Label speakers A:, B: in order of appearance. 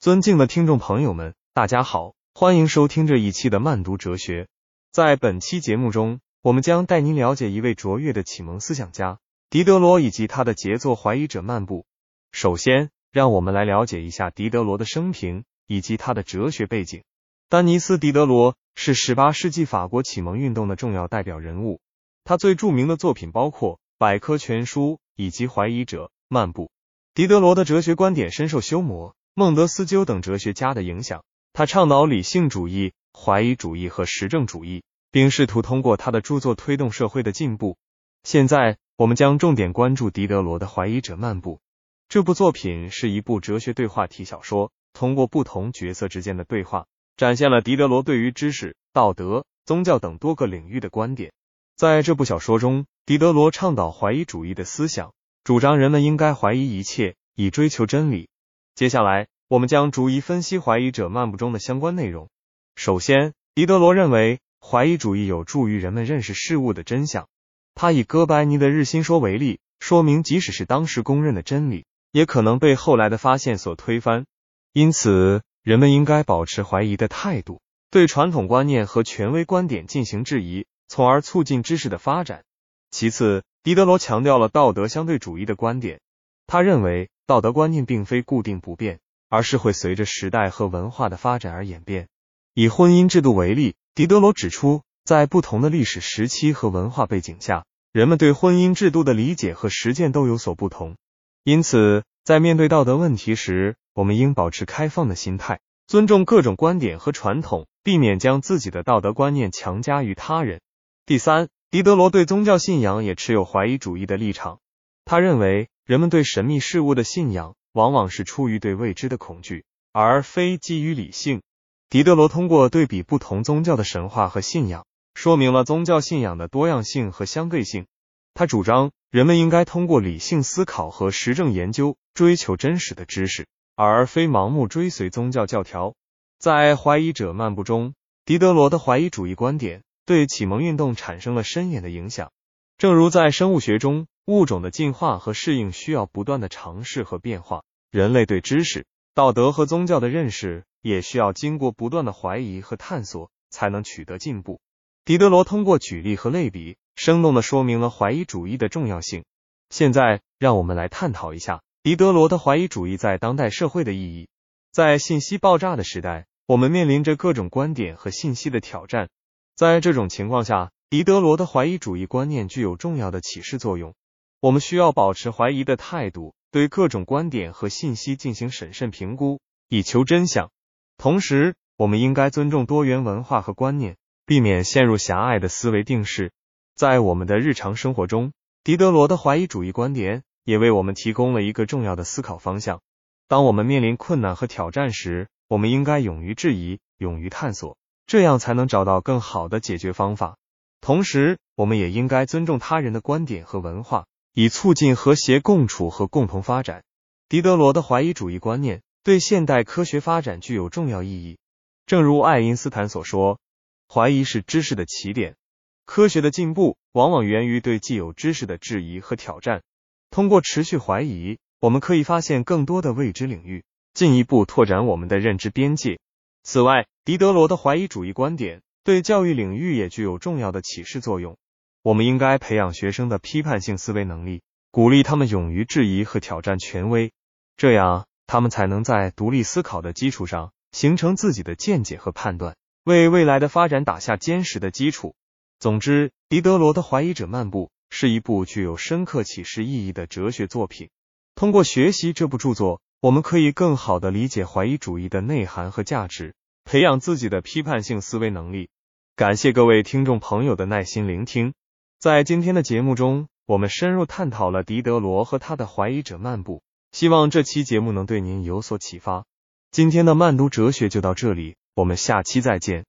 A: 尊敬的听众朋友们，大家好，欢迎收听这一期的慢读哲学。在本期节目中，我们将带您了解一位卓越的启蒙思想家狄德罗以及他的杰作《怀疑者漫步》。首先，让我们来了解一下狄德罗的生平以及他的哲学背景。丹尼斯·狄德罗是18世纪法国启蒙运动的重要代表人物，他最著名的作品包括《百科全书》以及《怀疑者漫步》。狄德罗的哲学观点深受休谟。孟德斯鸠等哲学家的影响，他倡导理性主义、怀疑主义和实证主义，并试图通过他的著作推动社会的进步。现在，我们将重点关注狄德罗的《怀疑者漫步》这部作品，是一部哲学对话体小说，通过不同角色之间的对话，展现了狄德罗对于知识、道德、宗教等多个领域的观点。在这部小说中，狄德罗倡导怀疑主义的思想，主张人们应该怀疑一切，以追求真理。接下来，我们将逐一分析怀疑者漫步中的相关内容。首先，狄德罗认为怀疑主义有助于人们认识事物的真相。他以哥白尼的日心说为例，说明即使是当时公认的真理，也可能被后来的发现所推翻。因此，人们应该保持怀疑的态度，对传统观念和权威观点进行质疑，从而促进知识的发展。其次，狄德罗强调了道德相对主义的观点。他认为。道德观念并非固定不变，而是会随着时代和文化的发展而演变。以婚姻制度为例，狄德罗指出，在不同的历史时期和文化背景下，人们对婚姻制度的理解和实践都有所不同。因此，在面对道德问题时，我们应保持开放的心态，尊重各种观点和传统，避免将自己的道德观念强加于他人。第三，狄德罗对宗教信仰也持有怀疑主义的立场。他认为。人们对神秘事物的信仰，往往是出于对未知的恐惧，而非基于理性。狄德罗通过对比不同宗教的神话和信仰，说明了宗教信仰的多样性和相对性。他主张人们应该通过理性思考和实证研究，追求真实的知识，而非盲目追随宗教教条。在《怀疑者漫步》中，狄德罗的怀疑主义观点对启蒙运动产生了深远的影响。正如在生物学中。物种的进化和适应需要不断的尝试和变化，人类对知识、道德和宗教的认识也需要经过不断的怀疑和探索才能取得进步。狄德罗通过举例和类比，生动的说明了怀疑主义的重要性。现在，让我们来探讨一下狄德罗的怀疑主义在当代社会的意义。在信息爆炸的时代，我们面临着各种观点和信息的挑战。在这种情况下，狄德罗的怀疑主义观念具有重要的启示作用。我们需要保持怀疑的态度，对各种观点和信息进行审慎评估，以求真相。同时，我们应该尊重多元文化和观念，避免陷入狭隘的思维定式。在我们的日常生活中，狄德罗的怀疑主义观点也为我们提供了一个重要的思考方向。当我们面临困难和挑战时，我们应该勇于质疑，勇于探索，这样才能找到更好的解决方法。同时，我们也应该尊重他人的观点和文化。以促进和谐共处和共同发展。狄德罗的怀疑主义观念对现代科学发展具有重要意义。正如爱因斯坦所说：“怀疑是知识的起点。”科学的进步往往源于对既有知识的质疑和挑战。通过持续怀疑，我们可以发现更多的未知领域，进一步拓展我们的认知边界。此外，狄德罗的怀疑主义观点对教育领域也具有重要的启示作用。我们应该培养学生的批判性思维能力，鼓励他们勇于质疑和挑战权威，这样他们才能在独立思考的基础上形成自己的见解和判断，为未来的发展打下坚实的基础。总之，狄德罗的《怀疑者漫步》是一部具有深刻启示意义的哲学作品。通过学习这部著作，我们可以更好的理解怀疑主义的内涵和价值，培养自己的批判性思维能力。感谢各位听众朋友的耐心聆听。在今天的节目中，我们深入探讨了狄德罗和他的怀疑者漫步。希望这期节目能对您有所启发。今天的慢读哲学就到这里，我们下期再见。